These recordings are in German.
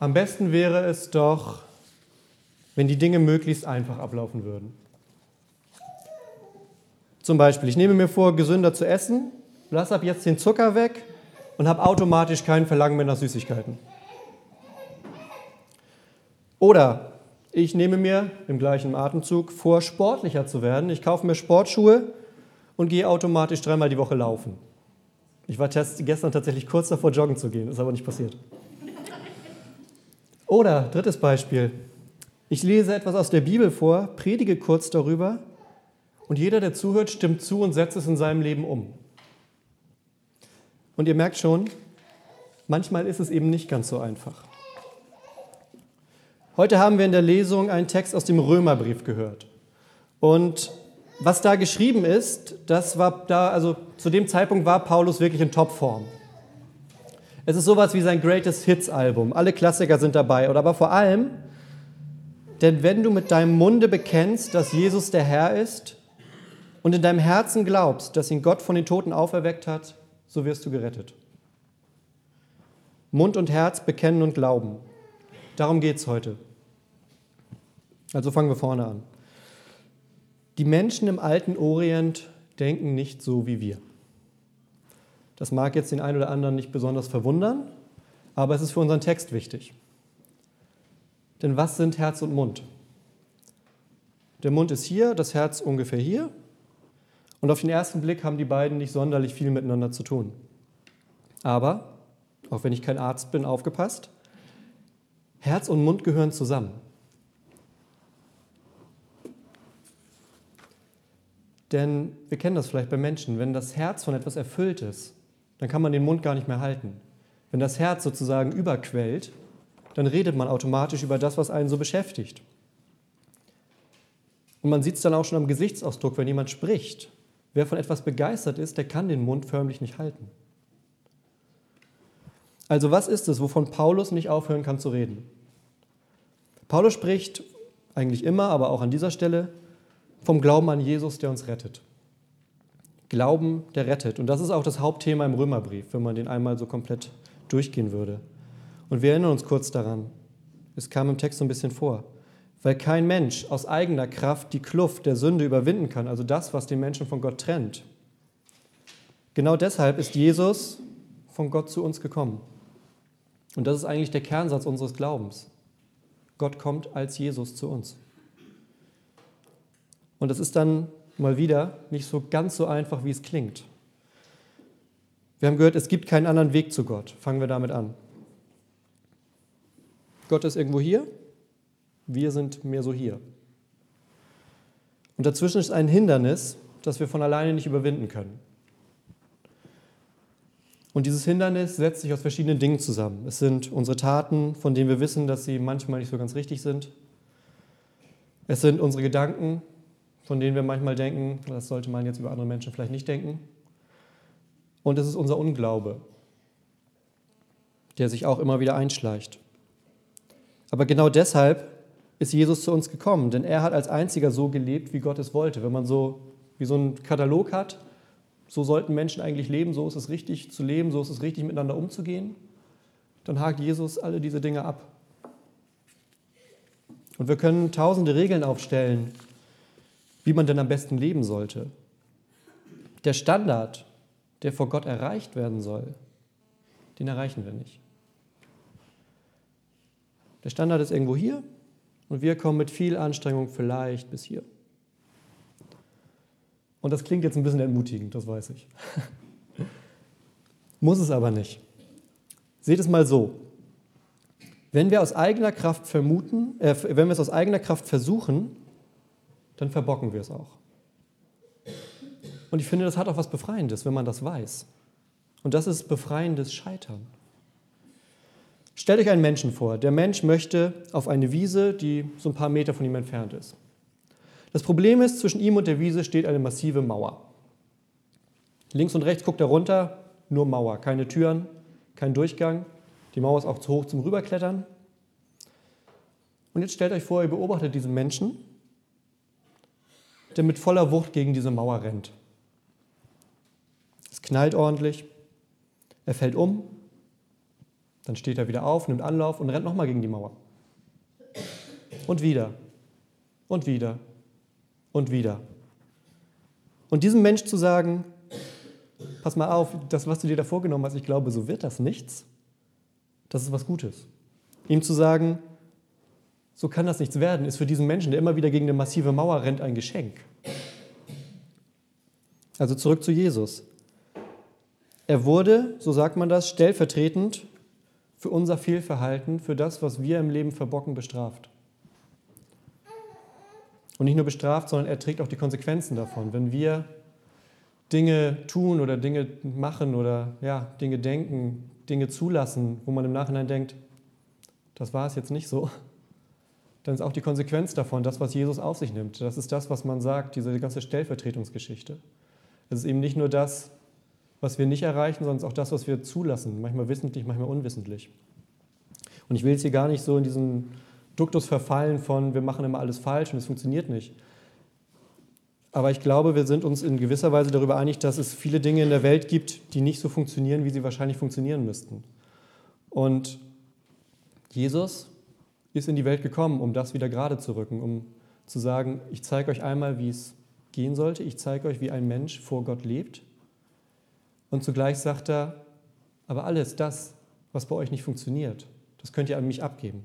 Am besten wäre es doch, wenn die Dinge möglichst einfach ablaufen würden. Zum Beispiel, ich nehme mir vor, gesünder zu essen, lasse ab jetzt den Zucker weg und habe automatisch kein Verlangen mehr nach Süßigkeiten. Oder ich nehme mir im gleichen Atemzug vor, sportlicher zu werden. Ich kaufe mir Sportschuhe und gehe automatisch dreimal die Woche laufen. Ich war gestern tatsächlich kurz davor, joggen zu gehen, ist aber nicht passiert. Oder drittes Beispiel. Ich lese etwas aus der Bibel vor, predige kurz darüber und jeder, der zuhört, stimmt zu und setzt es in seinem Leben um. Und ihr merkt schon, manchmal ist es eben nicht ganz so einfach. Heute haben wir in der Lesung einen Text aus dem Römerbrief gehört. Und was da geschrieben ist, das war da, also zu dem Zeitpunkt war Paulus wirklich in Topform. Es ist sowas wie sein Greatest Hits Album. Alle Klassiker sind dabei. Oder aber vor allem, denn wenn du mit deinem Munde bekennst, dass Jesus der Herr ist und in deinem Herzen glaubst, dass ihn Gott von den Toten auferweckt hat, so wirst du gerettet. Mund und Herz bekennen und glauben. Darum geht es heute. Also fangen wir vorne an. Die Menschen im alten Orient denken nicht so wie wir. Das mag jetzt den einen oder anderen nicht besonders verwundern, aber es ist für unseren Text wichtig. Denn was sind Herz und Mund? Der Mund ist hier, das Herz ungefähr hier und auf den ersten Blick haben die beiden nicht sonderlich viel miteinander zu tun. Aber, auch wenn ich kein Arzt bin, aufgepasst, Herz und Mund gehören zusammen. Denn wir kennen das vielleicht bei Menschen, wenn das Herz von etwas erfüllt ist, dann kann man den Mund gar nicht mehr halten. Wenn das Herz sozusagen überquellt, dann redet man automatisch über das, was einen so beschäftigt. Und man sieht es dann auch schon am Gesichtsausdruck, wenn jemand spricht. Wer von etwas begeistert ist, der kann den Mund förmlich nicht halten. Also was ist es, wovon Paulus nicht aufhören kann zu reden? Paulus spricht eigentlich immer, aber auch an dieser Stelle vom Glauben an Jesus, der uns rettet. Glauben, der rettet. Und das ist auch das Hauptthema im Römerbrief, wenn man den einmal so komplett durchgehen würde. Und wir erinnern uns kurz daran. Es kam im Text so ein bisschen vor weil kein Mensch aus eigener Kraft die Kluft der Sünde überwinden kann, also das, was den Menschen von Gott trennt. Genau deshalb ist Jesus von Gott zu uns gekommen. Und das ist eigentlich der Kernsatz unseres Glaubens. Gott kommt als Jesus zu uns. Und das ist dann mal wieder nicht so ganz so einfach, wie es klingt. Wir haben gehört, es gibt keinen anderen Weg zu Gott. Fangen wir damit an. Gott ist irgendwo hier wir sind mehr so hier. Und dazwischen ist ein Hindernis, das wir von alleine nicht überwinden können. Und dieses Hindernis setzt sich aus verschiedenen Dingen zusammen. Es sind unsere Taten, von denen wir wissen, dass sie manchmal nicht so ganz richtig sind. Es sind unsere Gedanken, von denen wir manchmal denken, das sollte man jetzt über andere Menschen vielleicht nicht denken. Und es ist unser Unglaube, der sich auch immer wieder einschleicht. Aber genau deshalb ist Jesus zu uns gekommen, denn er hat als einziger so gelebt, wie Gott es wollte. Wenn man so wie so einen Katalog hat, so sollten Menschen eigentlich leben, so ist es richtig zu leben, so ist es richtig miteinander umzugehen, dann hakt Jesus alle diese Dinge ab. Und wir können tausende Regeln aufstellen, wie man denn am besten leben sollte. Der Standard, der vor Gott erreicht werden soll, den erreichen wir nicht. Der Standard ist irgendwo hier und wir kommen mit viel Anstrengung vielleicht bis hier. Und das klingt jetzt ein bisschen entmutigend, das weiß ich. Muss es aber nicht. Seht es mal so. Wenn wir aus eigener Kraft vermuten, äh, wenn wir es aus eigener Kraft versuchen, dann verbocken wir es auch. Und ich finde, das hat auch was Befreiendes, wenn man das weiß. Und das ist befreiendes Scheitern. Stellt euch einen Menschen vor. Der Mensch möchte auf eine Wiese, die so ein paar Meter von ihm entfernt ist. Das Problem ist, zwischen ihm und der Wiese steht eine massive Mauer. Links und rechts guckt er runter, nur Mauer, keine Türen, kein Durchgang. Die Mauer ist auch zu hoch zum Rüberklettern. Und jetzt stellt euch vor, ihr beobachtet diesen Menschen, der mit voller Wucht gegen diese Mauer rennt. Es knallt ordentlich, er fällt um Dann steht er wieder auf, nimmt Anlauf und rennt nochmal gegen die Mauer. Und wieder. Und wieder. Und wieder. Und diesem Mensch zu sagen, pass mal auf, das, was du dir da vorgenommen hast, ich glaube, so wird das nichts, das ist was Gutes. Ihm zu sagen, so kann das nichts werden, ist für diesen Menschen, der immer wieder gegen eine massive Mauer rennt, ein Geschenk. Also zurück zu Jesus. Er wurde, so sagt man das, stellvertretend für unser Fehlverhalten, für das, was wir im Leben verbocken, bestraft. Und nicht nur bestraft, sondern er trägt auch die Konsequenzen davon. Wenn wir Dinge tun oder Dinge machen oder ja, Dinge denken, Dinge zulassen, wo man im Nachhinein denkt, das war es jetzt nicht so, dann ist auch die Konsequenz davon das, was Jesus auf sich nimmt. Das ist das, was man sagt, diese ganze Stellvertretungsgeschichte. Es ist eben nicht nur das, was wir nicht erreichen, sondern auch das, was wir zulassen, manchmal wissentlich, manchmal unwissentlich. Und ich will jetzt hier gar nicht so in diesen Duktus verfallen von, wir machen immer alles falsch und es funktioniert nicht. Aber ich glaube, wir sind uns in gewisser Weise darüber einig, dass es viele Dinge in der Welt gibt, die nicht so funktionieren, wie sie wahrscheinlich funktionieren müssten. Und Jesus ist in die Welt gekommen, um das wieder gerade zu rücken, um zu sagen, ich zeige euch einmal, wie es gehen sollte, ich zeige euch, wie ein Mensch vor Gott lebt. Und zugleich sagt er, aber alles das, was bei euch nicht funktioniert, das könnt ihr an mich abgeben.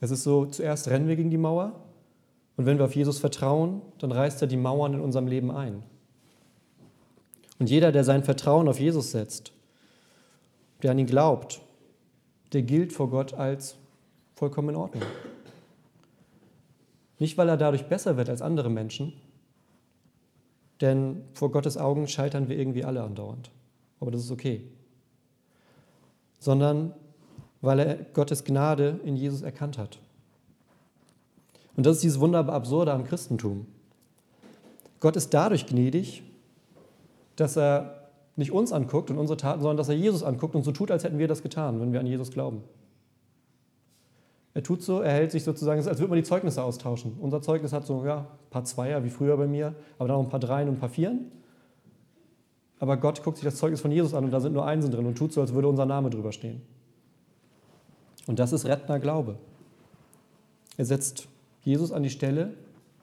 Es ist so, zuerst rennen wir gegen die Mauer und wenn wir auf Jesus vertrauen, dann reißt er die Mauern in unserem Leben ein. Und jeder, der sein Vertrauen auf Jesus setzt, der an ihn glaubt, der gilt vor Gott als vollkommen in Ordnung. Nicht, weil er dadurch besser wird als andere Menschen, denn vor Gottes Augen scheitern wir irgendwie alle andauernd. Aber das ist okay. Sondern weil er Gottes Gnade in Jesus erkannt hat. Und das ist dieses wunderbar Absurde am Christentum. Gott ist dadurch gnädig, dass er nicht uns anguckt und unsere Taten, sondern dass er Jesus anguckt und so tut, als hätten wir das getan, wenn wir an Jesus glauben. Er tut so, er hält sich sozusagen, als würde man die Zeugnisse austauschen. Unser Zeugnis hat so, ja, ein paar Zweier, wie früher bei mir, aber dann noch ein paar Dreien und ein paar Vieren. Aber Gott guckt sich das Zeugnis von Jesus an und da sind nur Einsen drin und tut so, als würde unser Name drüber stehen. Und das ist rettender Glaube. Er setzt Jesus an die Stelle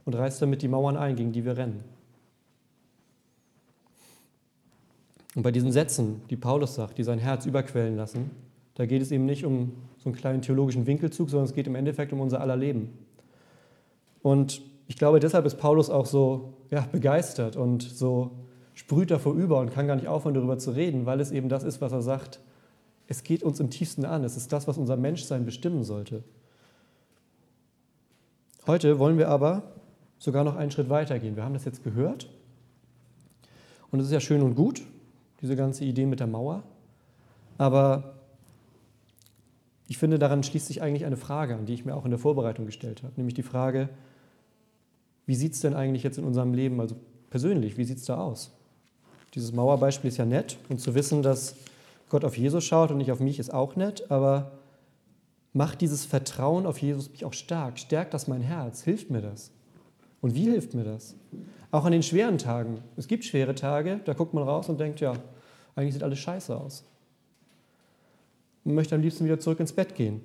und reißt damit die Mauern ein, gegen die wir rennen. Und bei diesen Sätzen, die Paulus sagt, die sein Herz überquellen lassen, da geht es eben nicht um so einen kleinen theologischen Winkelzug, sondern es geht im Endeffekt um unser aller Leben. Und ich glaube, deshalb ist Paulus auch so ja, begeistert und so sprüht davor über und kann gar nicht aufhören, darüber zu reden, weil es eben das ist, was er sagt. Es geht uns im tiefsten an. Es ist das, was unser Menschsein bestimmen sollte. Heute wollen wir aber sogar noch einen Schritt weiter gehen. Wir haben das jetzt gehört. Und es ist ja schön und gut, diese ganze Idee mit der Mauer. Aber ich finde, daran schließt sich eigentlich eine Frage an, die ich mir auch in der Vorbereitung gestellt habe. Nämlich die Frage, wie sieht es denn eigentlich jetzt in unserem Leben, also persönlich, wie sieht es da aus? Dieses Mauerbeispiel ist ja nett und zu wissen, dass Gott auf Jesus schaut und nicht auf mich, ist auch nett, aber macht dieses Vertrauen auf Jesus mich auch stark? Stärkt das mein Herz? Hilft mir das? Und wie hilft mir das? Auch an den schweren Tagen. Es gibt schwere Tage, da guckt man raus und denkt, ja, eigentlich sieht alles scheiße aus. Man möchte am liebsten wieder zurück ins Bett gehen,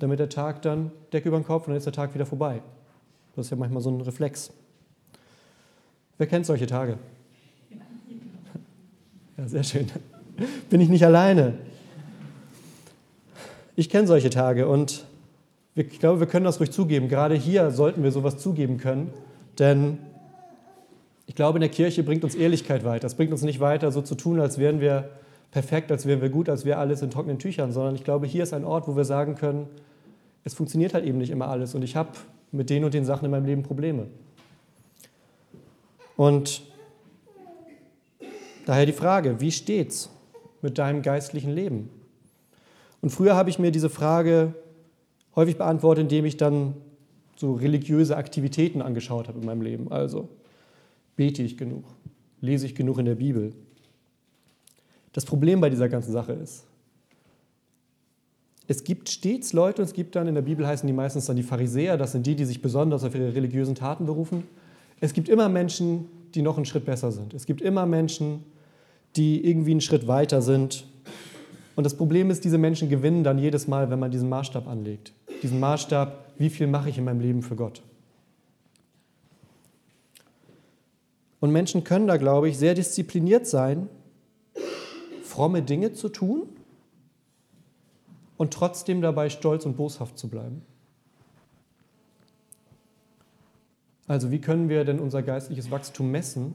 damit der Tag dann Decke über den Kopf und dann ist der Tag wieder vorbei. Das ist ja manchmal so ein Reflex. Wer kennt solche Tage? Ja, sehr schön. Bin ich nicht alleine. Ich kenne solche Tage und ich glaube, wir können das ruhig zugeben. Gerade hier sollten wir sowas zugeben können, denn ich glaube, in der Kirche bringt uns Ehrlichkeit weiter. Es bringt uns nicht weiter, so zu tun, als wären wir perfekt, als wären wir gut, als wäre alles in trockenen Tüchern, sondern ich glaube, hier ist ein Ort, wo wir sagen können, es funktioniert halt eben nicht immer alles und ich habe mit den und den Sachen in meinem Leben Probleme. Und daher die Frage, wie steht's mit deinem geistlichen Leben? Und früher habe ich mir diese Frage häufig beantwortet, indem ich dann so religiöse Aktivitäten angeschaut habe in meinem Leben. Also bete ich genug? Lese ich genug in der Bibel? Das Problem bei dieser ganzen Sache ist, es gibt stets Leute, und es gibt dann, in der Bibel heißen die meistens dann die Pharisäer, das sind die, die sich besonders auf ihre religiösen Taten berufen. Es gibt immer Menschen, die noch einen Schritt besser sind. Es gibt immer Menschen, die irgendwie einen Schritt weiter sind Und das Problem ist, diese Menschen gewinnen dann jedes Mal, wenn man diesen Maßstab anlegt. Diesen Maßstab, wie viel mache ich in meinem Leben für Gott? Und Menschen können da, glaube ich, sehr diszipliniert sein, fromme Dinge zu tun und trotzdem dabei stolz und boshaft zu bleiben. Also wie können wir denn unser geistliches Wachstum messen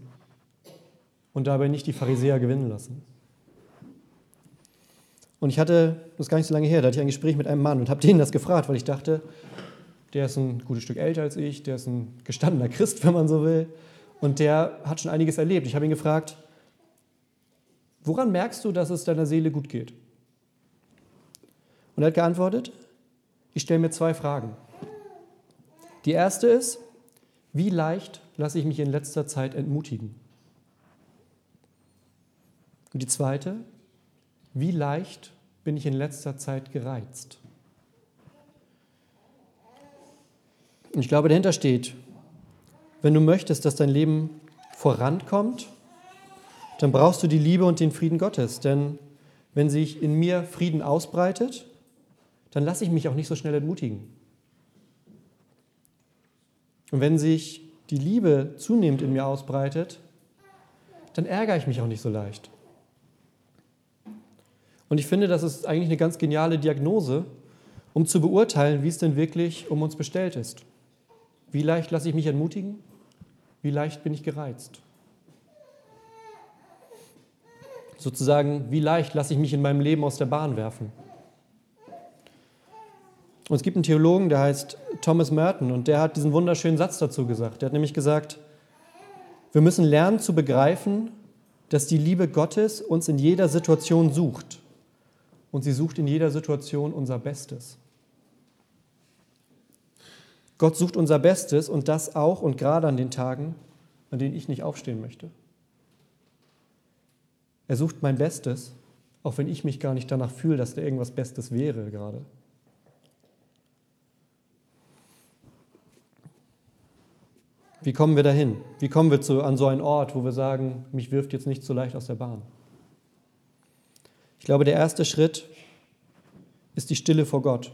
und dabei nicht die Pharisäer gewinnen lassen? Und ich hatte, das ist gar nicht so lange her, da hatte ich ein Gespräch mit einem Mann und habe denen das gefragt, weil ich dachte, der ist ein gutes Stück älter als ich, der ist ein gestandener Christ, wenn man so will, und der hat schon einiges erlebt. Ich habe ihn gefragt, woran merkst du, dass es deiner Seele gut geht? Und er hat geantwortet, ich stelle mir zwei Fragen. Die erste ist, wie leicht lasse ich mich in letzter Zeit entmutigen? Und die zweite, wie leicht bin ich in letzter Zeit gereizt? Ich glaube, dahinter steht, wenn du möchtest, dass dein Leben vorankommt, dann brauchst du die Liebe und den Frieden Gottes. Denn wenn sich in mir Frieden ausbreitet, dann lasse ich mich auch nicht so schnell entmutigen. Und wenn sich die Liebe zunehmend in mir ausbreitet, dann ärgere ich mich auch nicht so leicht. Und ich finde, das ist eigentlich eine ganz geniale Diagnose, um zu beurteilen, wie es denn wirklich um uns bestellt ist. Wie leicht lasse ich mich entmutigen? Wie leicht bin ich gereizt? Sozusagen, wie leicht lasse ich mich in meinem Leben aus der Bahn werfen? Und es gibt einen Theologen, der heißt Thomas Merton und der hat diesen wunderschönen Satz dazu gesagt. Der hat nämlich gesagt, wir müssen lernen zu begreifen, dass die Liebe Gottes uns in jeder Situation sucht und sie sucht in jeder Situation unser Bestes. Gott sucht unser Bestes und das auch und gerade an den Tagen, an denen ich nicht aufstehen möchte. Er sucht mein Bestes, auch wenn ich mich gar nicht danach fühle, dass da irgendwas Bestes wäre gerade. Wie kommen wir dahin? Wie kommen wir zu, an so einen Ort, wo wir sagen, mich wirft jetzt nicht so leicht aus der Bahn? Ich glaube, der erste Schritt ist die Stille vor Gott.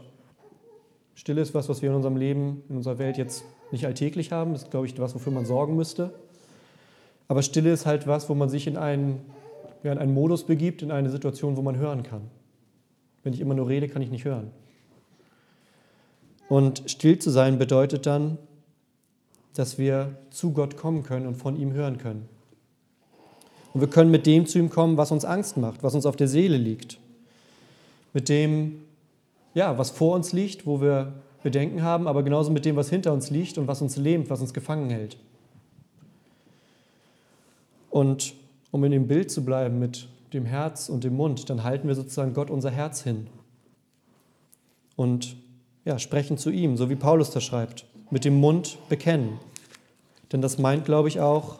Stille ist was, was wir in unserem Leben, in unserer Welt jetzt nicht alltäglich haben. Das ist, glaube ich, was, wofür man sorgen müsste. Aber Stille ist halt was, wo man sich in einen, ja, in einen Modus begibt, in eine Situation, wo man hören kann. Wenn ich immer nur rede, kann ich nicht hören. Und still zu sein bedeutet dann, dass wir zu Gott kommen können und von ihm hören können. Und wir können mit dem zu ihm kommen, was uns Angst macht, was uns auf der Seele liegt. Mit dem, ja, was vor uns liegt, wo wir Bedenken haben, aber genauso mit dem, was hinter uns liegt und was uns lähmt, was uns gefangen hält. Und um in dem Bild zu bleiben mit dem Herz und dem Mund, dann halten wir sozusagen Gott unser Herz hin und ja, sprechen zu ihm, so wie Paulus das schreibt, mit dem Mund bekennen. Denn das meint, glaube ich, auch,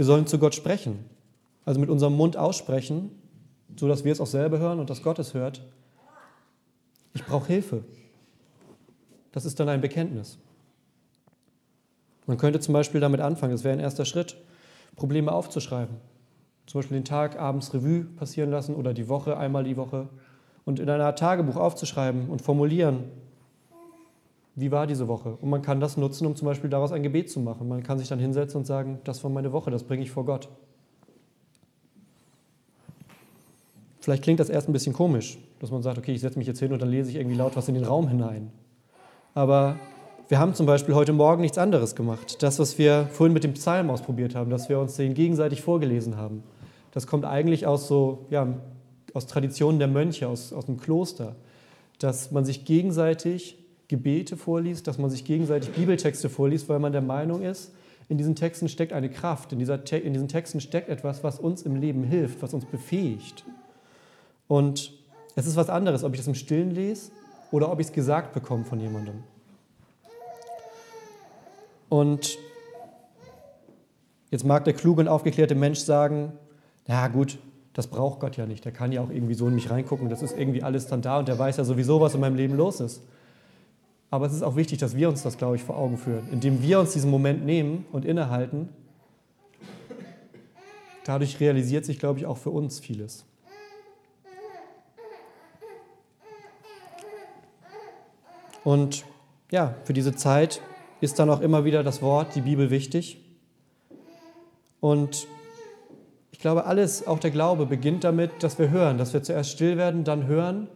wir sollen zu Gott sprechen. Also mit unserem Mund aussprechen, so dass wir es auch selber hören und dass Gott es hört. Ich brauche Hilfe. Das ist dann ein Bekenntnis. Man könnte zum Beispiel damit anfangen, das wäre ein erster Schritt, Probleme aufzuschreiben. Zum Beispiel den Tag abends Revue passieren lassen oder die Woche einmal die Woche und in einer Art Tagebuch aufzuschreiben und formulieren, wie war diese Woche? Und man kann das nutzen, um zum Beispiel daraus ein Gebet zu machen. Man kann sich dann hinsetzen und sagen, das war meine Woche, das bringe ich vor Gott. Vielleicht klingt das erst ein bisschen komisch, dass man sagt, okay, ich setze mich jetzt hin und dann lese ich irgendwie laut was in den Raum hinein. Aber wir haben zum Beispiel heute Morgen nichts anderes gemacht. Das, was wir vorhin mit dem Psalm ausprobiert haben, dass wir uns den gegenseitig vorgelesen haben, das kommt eigentlich aus so, ja, aus Traditionen der Mönche, aus, aus dem Kloster, dass man sich gegenseitig Gebete vorliest, dass man sich gegenseitig Bibeltexte vorliest, weil man der Meinung ist, in diesen Texten steckt eine Kraft, in, dieser Te in diesen Texten steckt etwas, was uns im Leben hilft, was uns befähigt. Und es ist was anderes, ob ich das im Stillen lese oder ob ich es gesagt bekomme von jemandem. Und jetzt mag der kluge und aufgeklärte Mensch sagen, na gut, das braucht Gott ja nicht. Der kann ja auch irgendwie so in mich reingucken. Das ist irgendwie alles dann da und der weiß ja sowieso, was in meinem Leben los ist. Aber es ist auch wichtig, dass wir uns das, glaube ich, vor Augen führen, indem wir uns diesen Moment nehmen und innehalten. Dadurch realisiert sich, glaube ich, auch für uns vieles. Und ja, für diese Zeit ist dann auch immer wieder das Wort, die Bibel wichtig. Und ich glaube, alles, auch der Glaube, beginnt damit, dass wir hören, dass wir zuerst still werden, dann hören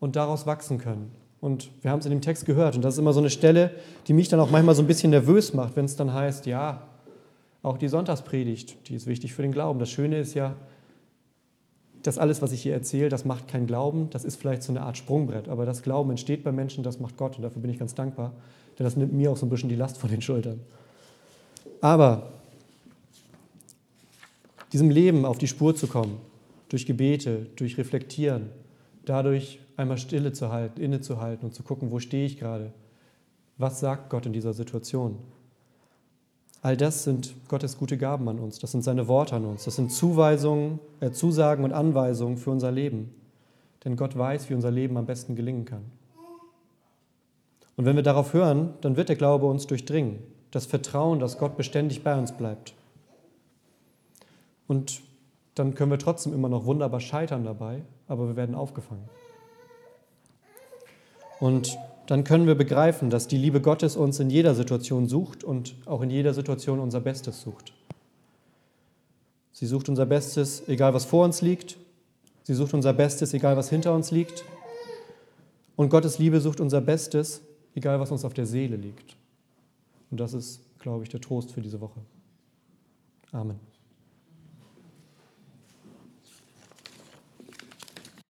und daraus wachsen können. Und wir haben es in dem Text gehört. Und das ist immer so eine Stelle, die mich dann auch manchmal so ein bisschen nervös macht, wenn es dann heißt, ja, auch die Sonntagspredigt, die ist wichtig für den Glauben. Das Schöne ist ja, das alles, was ich hier erzähle, das macht kein Glauben, das ist vielleicht so eine Art Sprungbrett, aber das Glauben entsteht bei Menschen, das macht Gott und dafür bin ich ganz dankbar, denn das nimmt mir auch so ein bisschen die Last von den Schultern. Aber diesem Leben auf die Spur zu kommen, durch Gebete, durch Reflektieren, dadurch einmal Stille zu halten, innezuhalten und zu gucken, wo stehe ich gerade, was sagt Gott in dieser Situation, All das sind Gottes gute Gaben an uns, das sind seine Worte an uns, das sind Zuweisungen, äh, Zusagen und Anweisungen für unser Leben. Denn Gott weiß, wie unser Leben am besten gelingen kann. Und wenn wir darauf hören, dann wird der Glaube uns durchdringen, das Vertrauen, dass Gott beständig bei uns bleibt. Und dann können wir trotzdem immer noch wunderbar scheitern dabei, aber wir werden aufgefangen. Und dann können wir begreifen, dass die Liebe Gottes uns in jeder Situation sucht und auch in jeder Situation unser Bestes sucht. Sie sucht unser Bestes, egal was vor uns liegt. Sie sucht unser Bestes, egal was hinter uns liegt. Und Gottes Liebe sucht unser Bestes, egal was uns auf der Seele liegt. Und das ist, glaube ich, der Trost für diese Woche. Amen.